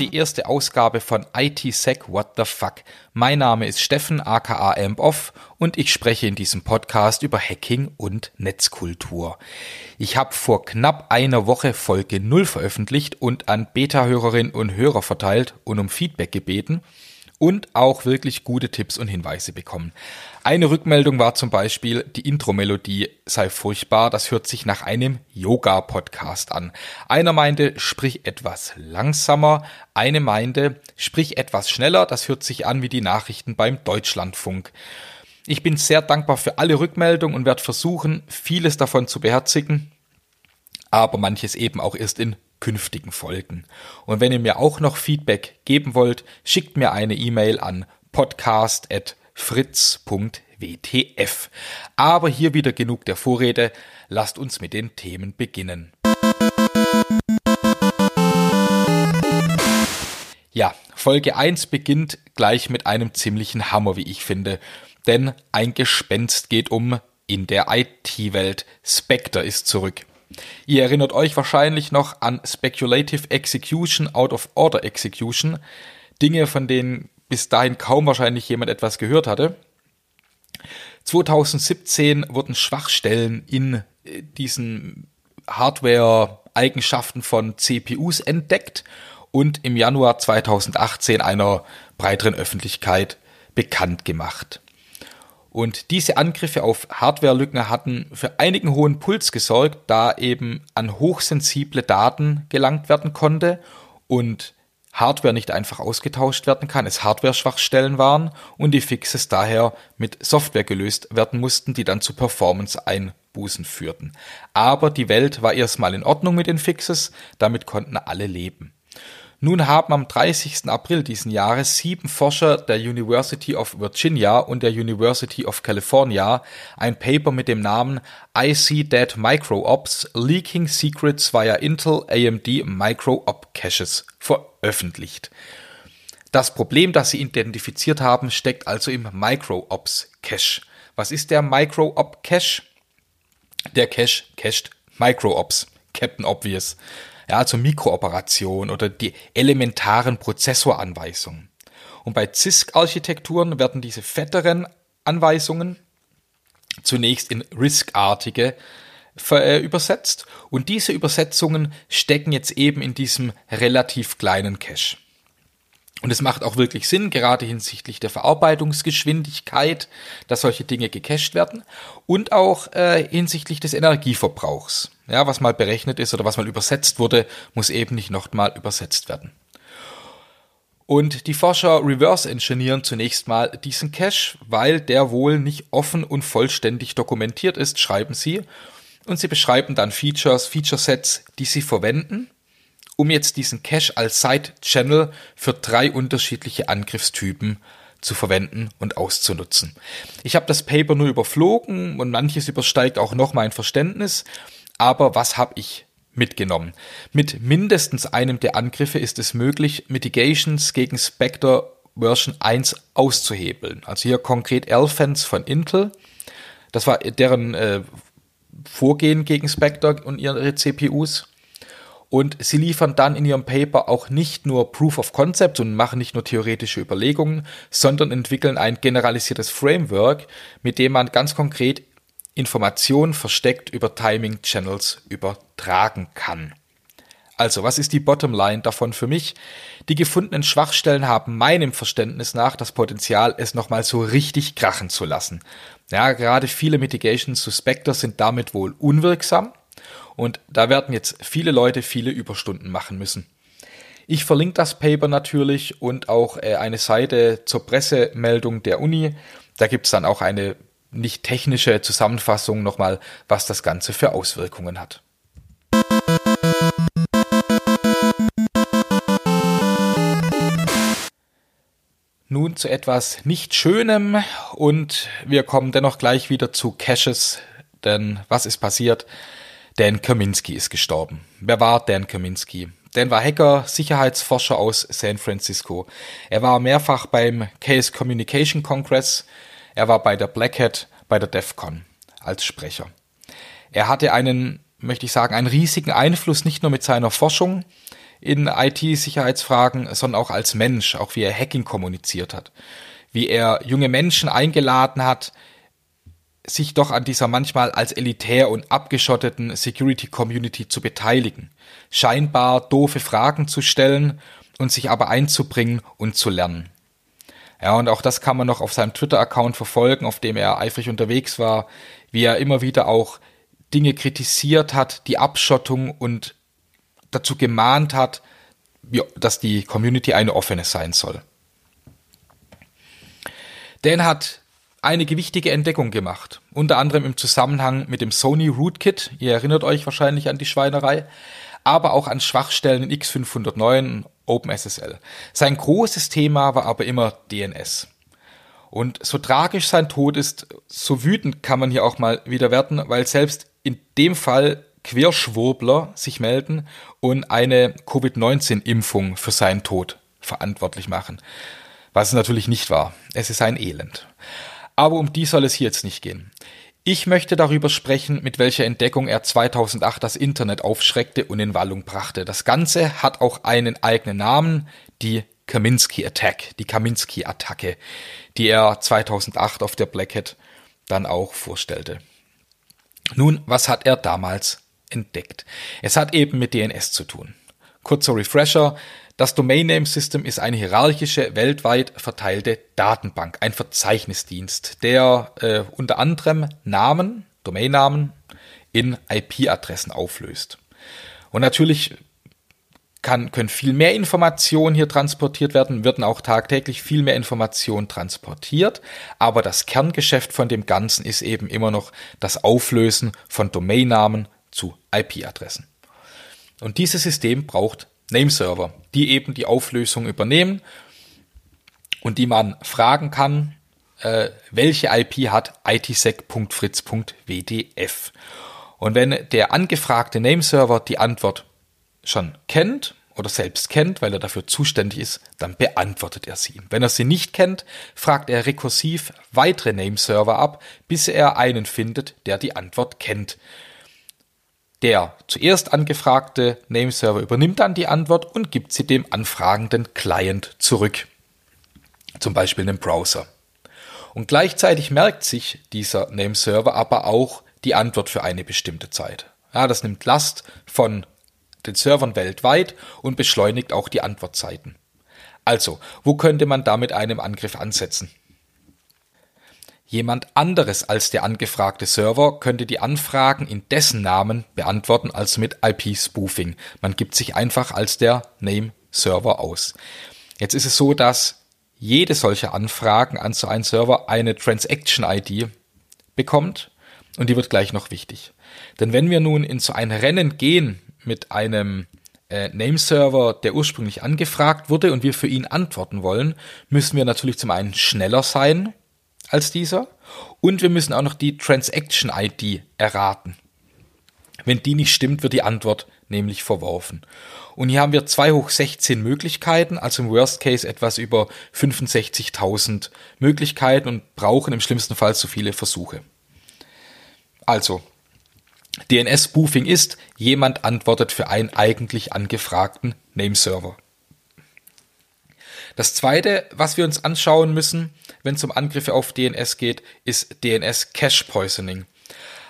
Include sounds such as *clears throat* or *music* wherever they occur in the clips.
die erste Ausgabe von ITSec What the Fuck. Mein Name ist Steffen aka AmpOff und ich spreche in diesem Podcast über Hacking und Netzkultur. Ich habe vor knapp einer Woche Folge 0 veröffentlicht und an Beta-Hörerinnen und Hörer verteilt und um Feedback gebeten und auch wirklich gute Tipps und Hinweise bekommen. Eine Rückmeldung war zum Beispiel, die Intro-Melodie sei furchtbar, das hört sich nach einem Yoga-Podcast an. Einer meinte, sprich etwas langsamer, eine meinte, sprich etwas schneller, das hört sich an wie die Nachrichten beim Deutschlandfunk. Ich bin sehr dankbar für alle Rückmeldungen und werde versuchen, vieles davon zu beherzigen, aber manches eben auch erst in künftigen Folgen. Und wenn ihr mir auch noch Feedback geben wollt, schickt mir eine E-Mail an podcast.fritz.wtf. Aber hier wieder genug der Vorrede, lasst uns mit den Themen beginnen. Ja, Folge 1 beginnt gleich mit einem ziemlichen Hammer, wie ich finde. Denn ein Gespenst geht um in der IT-Welt. Spectre ist zurück. Ihr erinnert euch wahrscheinlich noch an Speculative Execution, Out of Order Execution. Dinge, von denen bis dahin kaum wahrscheinlich jemand etwas gehört hatte. 2017 wurden Schwachstellen in äh, diesen Hardware-Eigenschaften von CPUs entdeckt und im Januar 2018 einer breiteren Öffentlichkeit bekannt gemacht. Und diese Angriffe auf Hardwarelücken hatten für einigen hohen Puls gesorgt, da eben an hochsensible Daten gelangt werden konnte und Hardware nicht einfach ausgetauscht werden kann, es Hardware-Schwachstellen waren und die Fixes daher mit Software gelöst werden mussten, die dann zu Performance-Einbußen führten. Aber die Welt war erstmal in Ordnung mit den Fixes, damit konnten alle leben. Nun haben am 30. April diesen Jahres sieben Forscher der University of Virginia und der University of California ein Paper mit dem Namen I See Dead Micro-Ops Leaking Secrets via Intel AMD Micro-Op Caches veröffentlicht. Das Problem, das sie identifiziert haben, steckt also im Micro-Ops Cache. Was ist der Micro-Op Cache? Der Cache cached Micro-Ops. Captain Obvious ja, also Mikrooperation oder die elementaren Prozessoranweisungen. Und bei CISC-Architekturen werden diese fetteren Anweisungen zunächst in RISC-artige äh, übersetzt und diese Übersetzungen stecken jetzt eben in diesem relativ kleinen Cache. Und es macht auch wirklich Sinn, gerade hinsichtlich der Verarbeitungsgeschwindigkeit, dass solche Dinge gecached werden und auch äh, hinsichtlich des Energieverbrauchs. Ja, was mal berechnet ist oder was mal übersetzt wurde, muss eben nicht nochmal übersetzt werden. Und die Forscher reverse engineeren zunächst mal diesen Cache, weil der wohl nicht offen und vollständig dokumentiert ist, schreiben sie. Und sie beschreiben dann Features, Feature Sets, die sie verwenden um jetzt diesen Cache als Side-Channel für drei unterschiedliche Angriffstypen zu verwenden und auszunutzen. Ich habe das Paper nur überflogen und manches übersteigt auch noch mein Verständnis, aber was habe ich mitgenommen? Mit mindestens einem der Angriffe ist es möglich, Mitigations gegen Spectre Version 1 auszuhebeln. Also hier konkret Elephants von Intel. Das war deren äh, Vorgehen gegen Spectre und ihre CPUs. Und sie liefern dann in ihrem Paper auch nicht nur Proof of Concept und machen nicht nur theoretische Überlegungen, sondern entwickeln ein generalisiertes Framework, mit dem man ganz konkret Informationen versteckt über Timing Channels übertragen kann. Also, was ist die Bottomline davon für mich? Die gefundenen Schwachstellen haben meinem Verständnis nach das Potenzial, es nochmal so richtig krachen zu lassen. Ja, gerade viele Mitigations zu Spectre sind damit wohl unwirksam und da werden jetzt viele Leute viele Überstunden machen müssen. Ich verlinke das Paper natürlich und auch äh, eine Seite zur Pressemeldung der Uni. Da gibt es dann auch eine nicht technische Zusammenfassung nochmal, was das Ganze für Auswirkungen hat. Nun zu etwas nicht Schönem und wir kommen dennoch gleich wieder zu Caches, denn was ist passiert? Dan Kaminski ist gestorben. Wer war Dan Kaminski? Dan war Hacker, Sicherheitsforscher aus San Francisco. Er war mehrfach beim Case Communication Congress. Er war bei der Black Hat, bei der DEF CON als Sprecher. Er hatte einen, möchte ich sagen, einen riesigen Einfluss nicht nur mit seiner Forschung in IT-Sicherheitsfragen, sondern auch als Mensch, auch wie er Hacking kommuniziert hat, wie er junge Menschen eingeladen hat, sich doch an dieser manchmal als elitär und abgeschotteten Security Community zu beteiligen, scheinbar doofe Fragen zu stellen und sich aber einzubringen und zu lernen. Ja, und auch das kann man noch auf seinem Twitter-Account verfolgen, auf dem er eifrig unterwegs war, wie er immer wieder auch Dinge kritisiert hat, die Abschottung und dazu gemahnt hat, dass die Community eine offene sein soll. Dan hat einige wichtige Entdeckungen gemacht, unter anderem im Zusammenhang mit dem Sony Rootkit, ihr erinnert euch wahrscheinlich an die Schweinerei, aber auch an Schwachstellen in X509 OpenSSL. Sein großes Thema war aber immer DNS. Und so tragisch sein Tod ist, so wütend kann man hier auch mal wieder werden, weil selbst in dem Fall Querschwurbler sich melden und eine Covid-19-Impfung für seinen Tod verantwortlich machen. Was natürlich nicht war. Es ist ein Elend. Aber um die soll es hier jetzt nicht gehen. Ich möchte darüber sprechen, mit welcher Entdeckung er 2008 das Internet aufschreckte und in Wallung brachte. Das Ganze hat auch einen eigenen Namen, die Kaminsky Attack, die Kaminsky Attacke, die er 2008 auf der Black Hat dann auch vorstellte. Nun, was hat er damals entdeckt? Es hat eben mit DNS zu tun. Kurzer Refresher. Das Domain Name System ist eine hierarchische, weltweit verteilte Datenbank, ein Verzeichnisdienst, der äh, unter anderem Namen, Domainnamen in IP-Adressen auflöst. Und natürlich kann, können viel mehr Informationen hier transportiert werden, werden auch tagtäglich viel mehr Informationen transportiert, aber das Kerngeschäft von dem Ganzen ist eben immer noch das Auflösen von Domainnamen zu IP-Adressen. Und dieses System braucht Nameserver, die eben die Auflösung übernehmen und die man fragen kann, äh, welche IP hat itsec.fritz.wdf. Und wenn der angefragte Nameserver die Antwort schon kennt oder selbst kennt, weil er dafür zuständig ist, dann beantwortet er sie. Wenn er sie nicht kennt, fragt er rekursiv weitere Nameserver ab, bis er einen findet, der die Antwort kennt. Der zuerst angefragte Nameserver übernimmt dann die Antwort und gibt sie dem anfragenden Client zurück. Zum Beispiel einem Browser. Und gleichzeitig merkt sich dieser Nameserver aber auch die Antwort für eine bestimmte Zeit. Ja, das nimmt Last von den Servern weltweit und beschleunigt auch die Antwortzeiten. Also, wo könnte man damit einem Angriff ansetzen? Jemand anderes als der angefragte Server könnte die Anfragen in dessen Namen beantworten, also mit IP-Spoofing. Man gibt sich einfach als der Name-Server aus. Jetzt ist es so, dass jede solche Anfragen an so einen Server eine Transaction-ID bekommt und die wird gleich noch wichtig. Denn wenn wir nun in so ein Rennen gehen mit einem äh, Nameserver, der ursprünglich angefragt wurde und wir für ihn antworten wollen, müssen wir natürlich zum einen schneller sein als dieser und wir müssen auch noch die Transaction ID erraten. Wenn die nicht stimmt, wird die Antwort nämlich verworfen. Und hier haben wir 2 hoch 16 Möglichkeiten, also im Worst Case etwas über 65.000 Möglichkeiten und brauchen im schlimmsten Fall so viele Versuche. Also, DNS-Spoofing ist, jemand antwortet für einen eigentlich angefragten Nameserver. Das zweite, was wir uns anschauen müssen, wenn es um Angriffe auf DNS geht, ist DNS Cache Poisoning.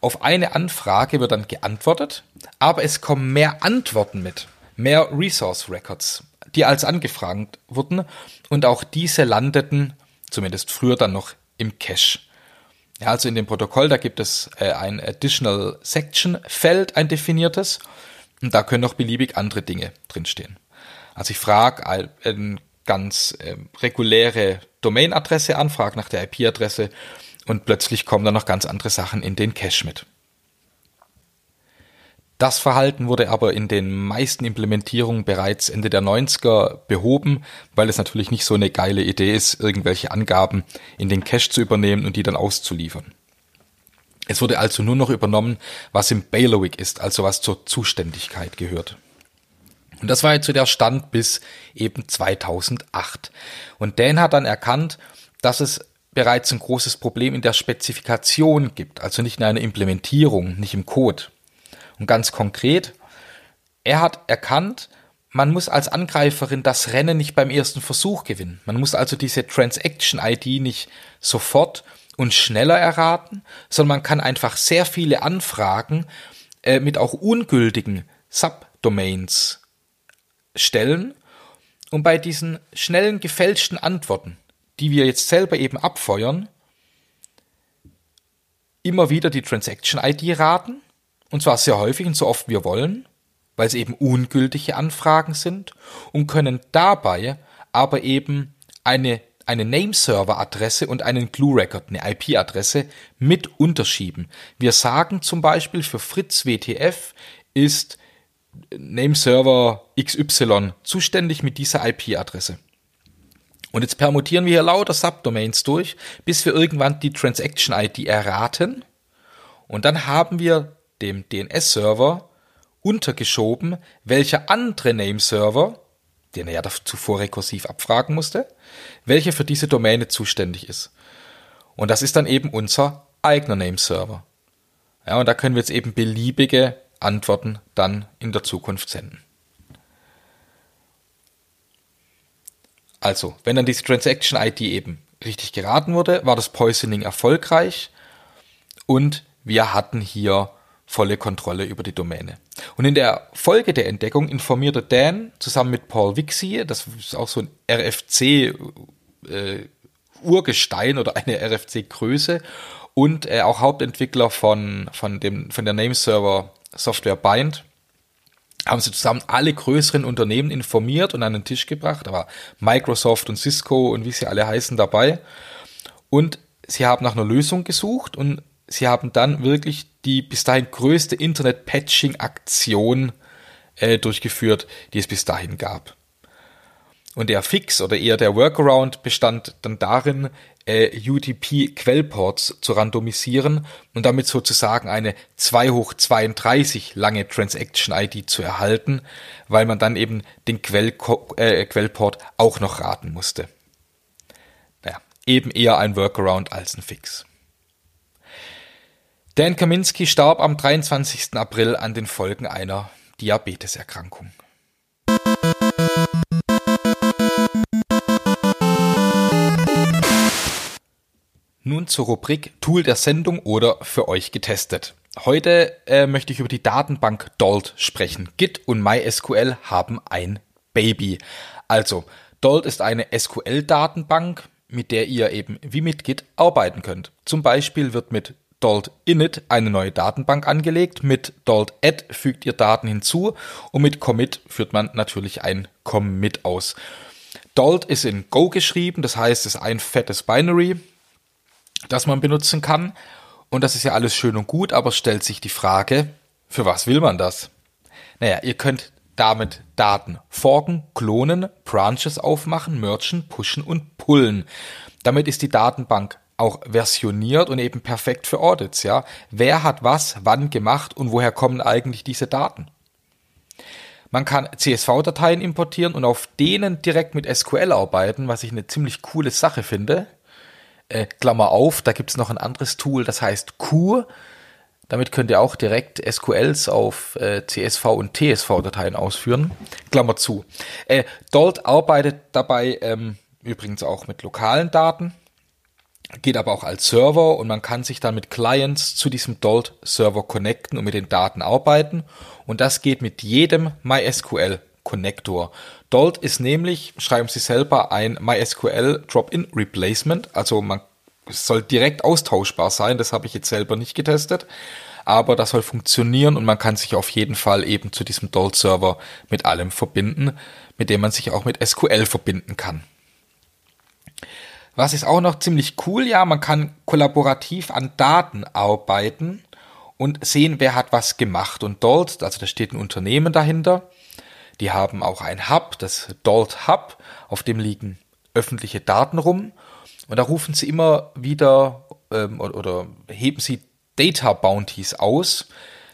Auf eine Anfrage wird dann geantwortet, aber es kommen mehr Antworten mit, mehr Resource Records, die als angefragt wurden und auch diese landeten, zumindest früher dann noch, im Cache. Ja, also in dem Protokoll, da gibt es äh, ein Additional Section Feld, ein definiertes. Und da können noch beliebig andere Dinge drinstehen. Also ich frage eine ganz äh, reguläre Domainadresse an, frage nach der IP-Adresse und plötzlich kommen dann noch ganz andere Sachen in den Cache mit. Das Verhalten wurde aber in den meisten Implementierungen bereits Ende der 90er behoben, weil es natürlich nicht so eine geile Idee ist, irgendwelche Angaben in den Cache zu übernehmen und die dann auszuliefern. Es wurde also nur noch übernommen, was im Bailiwick ist, also was zur Zuständigkeit gehört. Und das war jetzt so der Stand bis eben 2008. Und Dan hat dann erkannt, dass es bereits ein großes Problem in der Spezifikation gibt, also nicht in einer Implementierung, nicht im Code. Und ganz konkret, er hat erkannt, man muss als Angreiferin das Rennen nicht beim ersten Versuch gewinnen. Man muss also diese Transaction-ID nicht sofort und schneller erraten, sondern man kann einfach sehr viele Anfragen äh, mit auch ungültigen Subdomains stellen und bei diesen schnellen gefälschten Antworten, die wir jetzt selber eben abfeuern, immer wieder die Transaction-ID raten, und zwar sehr häufig und so oft wir wollen, weil es eben ungültige Anfragen sind und können dabei aber eben eine, eine Nameserver-Adresse und einen Glue-Record, eine IP-Adresse mit unterschieben. Wir sagen zum Beispiel für Fritz WTF ist Nameserver XY zuständig mit dieser IP-Adresse. Und jetzt permutieren wir hier lauter Subdomains durch, bis wir irgendwann die Transaction-ID erraten. Und dann haben wir dem DNS-Server untergeschoben, welcher andere Nameserver, den er ja zuvor rekursiv abfragen musste, welcher für diese Domäne zuständig ist. Und das ist dann eben unser eigener Nameserver. Ja, und da können wir jetzt eben beliebige Antworten dann in der Zukunft senden. Also, wenn dann diese Transaction ID eben richtig geraten wurde, war das Poisoning erfolgreich und wir hatten hier volle Kontrolle über die Domäne. Und in der Folge der Entdeckung informierte Dan zusammen mit Paul Wixie, das ist auch so ein RFC äh, Urgestein oder eine RFC Größe und äh, auch Hauptentwickler von von dem von der Nameserver Software Bind haben sie zusammen alle größeren Unternehmen informiert und an den Tisch gebracht. Da war Microsoft und Cisco und wie sie alle heißen dabei. Und sie haben nach einer Lösung gesucht und sie haben dann wirklich die bis dahin größte Internet-Patching-Aktion äh, durchgeführt, die es bis dahin gab. Und der Fix oder eher der Workaround bestand dann darin, äh, UDP-Quellports zu randomisieren und damit sozusagen eine 2 hoch 32 lange Transaction-ID zu erhalten, weil man dann eben den Quell äh, Quellport auch noch raten musste. Naja, eben eher ein Workaround als ein Fix. Dan Kaminski starb am 23. April an den Folgen einer Diabeteserkrankung. Nun zur Rubrik Tool der Sendung oder für euch getestet. Heute äh, möchte ich über die Datenbank Dolt sprechen. Git und MySQL haben ein Baby. Also, Dolt ist eine SQL-Datenbank, mit der ihr eben wie mit Git arbeiten könnt. Zum Beispiel wird mit Dolt init eine neue Datenbank angelegt. Mit Dolt add fügt ihr Daten hinzu und mit commit führt man natürlich ein commit aus. Dolt ist in Go geschrieben, das heißt, es ist ein fettes Binary, das man benutzen kann. Und das ist ja alles schön und gut, aber stellt sich die Frage, für was will man das? Naja, ihr könnt damit Daten forken, klonen, Branches aufmachen, merchen, pushen und pullen. Damit ist die Datenbank auch versioniert und eben perfekt für Audits, ja. Wer hat was wann gemacht und woher kommen eigentlich diese Daten? Man kann CSV-Dateien importieren und auf denen direkt mit SQL arbeiten, was ich eine ziemlich coole Sache finde. Äh, Klammer auf, da gibt es noch ein anderes Tool, das heißt Q. Damit könnt ihr auch direkt SQLs auf äh, CSV und TSV-Dateien ausführen. Klammer zu. Äh, Dolt arbeitet dabei ähm, übrigens auch mit lokalen Daten geht aber auch als Server und man kann sich dann mit Clients zu diesem Dolt-Server connecten und mit den Daten arbeiten. Und das geht mit jedem MySQL-Connector. Dolt ist nämlich, schreiben Sie selber, ein MySQL Drop-in Replacement. Also man soll direkt austauschbar sein. Das habe ich jetzt selber nicht getestet. Aber das soll funktionieren und man kann sich auf jeden Fall eben zu diesem Dolt-Server mit allem verbinden, mit dem man sich auch mit SQL verbinden kann. Was ist auch noch ziemlich cool, ja, man kann kollaborativ an Daten arbeiten und sehen, wer hat was gemacht. Und dort, also da steht ein Unternehmen dahinter, die haben auch ein Hub, das Dolt Hub, auf dem liegen öffentliche Daten rum. Und da rufen sie immer wieder ähm, oder, oder heben sie Data Bounties aus.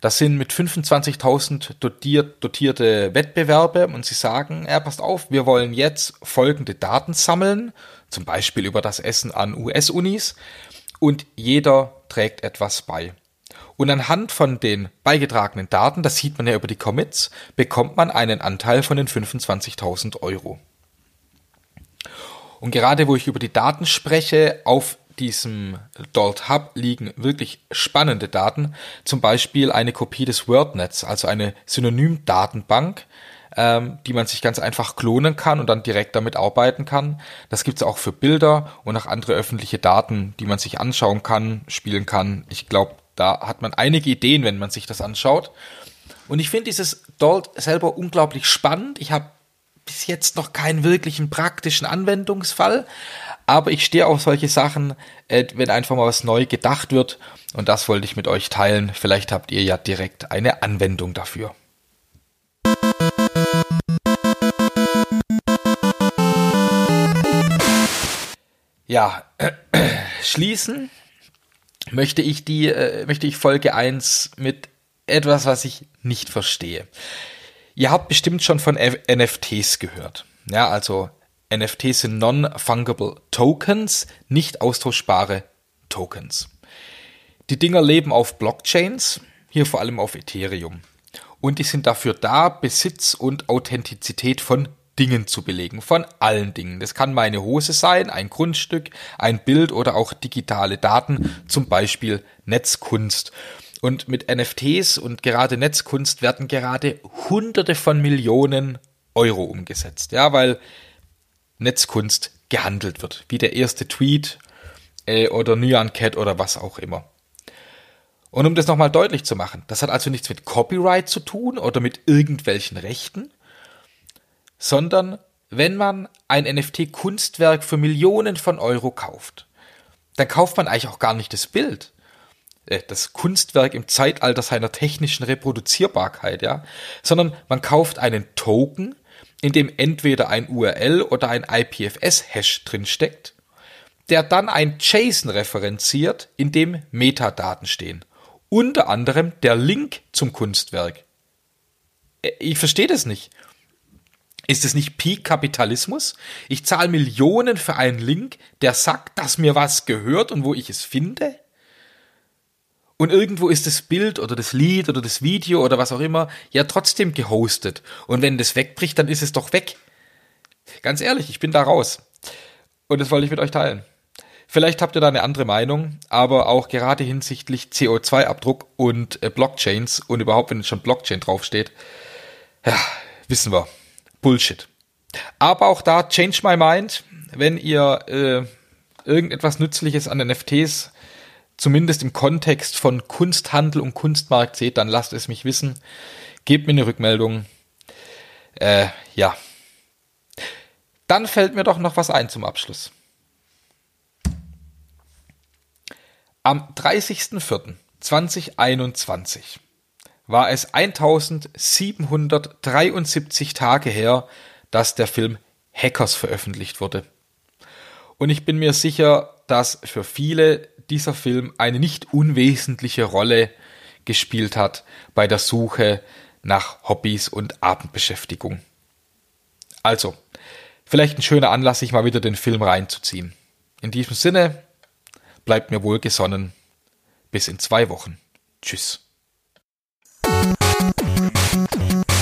Das sind mit 25.000 dotiert, dotierte Wettbewerbe und sie sagen, ja, passt auf, wir wollen jetzt folgende Daten sammeln zum Beispiel über das Essen an US-Unis und jeder trägt etwas bei. Und anhand von den beigetragenen Daten, das sieht man ja über die Commits, bekommt man einen Anteil von den 25.000 Euro. Und gerade wo ich über die Daten spreche, auf diesem Dalt Hub liegen wirklich spannende Daten, zum Beispiel eine Kopie des WordNets, also eine Synonymdatenbank, ähm, die man sich ganz einfach klonen kann und dann direkt damit arbeiten kann. Das gibt's auch für Bilder und auch andere öffentliche Daten, die man sich anschauen kann, spielen kann. Ich glaube, da hat man einige Ideen, wenn man sich das anschaut. Und ich finde dieses Dalt selber unglaublich spannend. Ich habe bis jetzt noch keinen wirklichen praktischen Anwendungsfall, aber ich stehe auf solche Sachen, äh, wenn einfach mal was neu gedacht wird. Und das wollte ich mit euch teilen. Vielleicht habt ihr ja direkt eine Anwendung dafür. Ja, *clears throat* schließen möchte ich die, äh, möchte ich Folge 1 mit etwas, was ich nicht verstehe. Ihr habt bestimmt schon von NFTs gehört. Ja, also NFTs sind Non-Fungible Tokens, nicht austauschbare Tokens. Die Dinger leben auf Blockchains, hier vor allem auf Ethereum. Und die sind dafür da, Besitz und Authentizität von Dingen zu belegen, von allen Dingen. Das kann meine Hose sein, ein Grundstück, ein Bild oder auch digitale Daten, zum Beispiel Netzkunst. Und mit NFTs und gerade Netzkunst werden gerade Hunderte von Millionen Euro umgesetzt. Ja, weil Netzkunst gehandelt wird. Wie der erste Tweet äh, oder Nyan Cat oder was auch immer. Und um das nochmal deutlich zu machen, das hat also nichts mit Copyright zu tun oder mit irgendwelchen Rechten, sondern wenn man ein NFT-Kunstwerk für Millionen von Euro kauft, dann kauft man eigentlich auch gar nicht das Bild, äh, das Kunstwerk im Zeitalter seiner technischen Reproduzierbarkeit, ja, sondern man kauft einen Token, in dem entweder ein URL oder ein IPFS-Hash drinsteckt, der dann ein JSON referenziert, in dem Metadaten stehen. Unter anderem der Link zum Kunstwerk. Äh, ich verstehe das nicht. Ist es nicht Peak-Kapitalismus? Ich zahle Millionen für einen Link, der sagt, dass mir was gehört und wo ich es finde? Und irgendwo ist das Bild oder das Lied oder das Video oder was auch immer ja trotzdem gehostet. Und wenn das wegbricht, dann ist es doch weg. Ganz ehrlich, ich bin da raus. Und das wollte ich mit euch teilen. Vielleicht habt ihr da eine andere Meinung, aber auch gerade hinsichtlich CO2-Abdruck und äh, Blockchains und überhaupt, wenn schon Blockchain draufsteht, ja, wissen wir. Bullshit. Aber auch da, change my mind, wenn ihr äh, irgendetwas Nützliches an NFTs zumindest im Kontext von Kunsthandel und Kunstmarkt seht, dann lasst es mich wissen. Gebt mir eine Rückmeldung. Äh, ja. Dann fällt mir doch noch was ein zum Abschluss. Am 30.04.2021 war es 1773 Tage her, dass der Film Hackers veröffentlicht wurde. Und ich bin mir sicher, dass für viele dieser Film eine nicht unwesentliche Rolle gespielt hat bei der Suche nach Hobbys und Abendbeschäftigung. Also, vielleicht ein schöner Anlass, sich mal wieder den Film reinzuziehen. In diesem Sinne, bleibt mir wohlgesonnen. Bis in zwei Wochen. Tschüss. Thank you.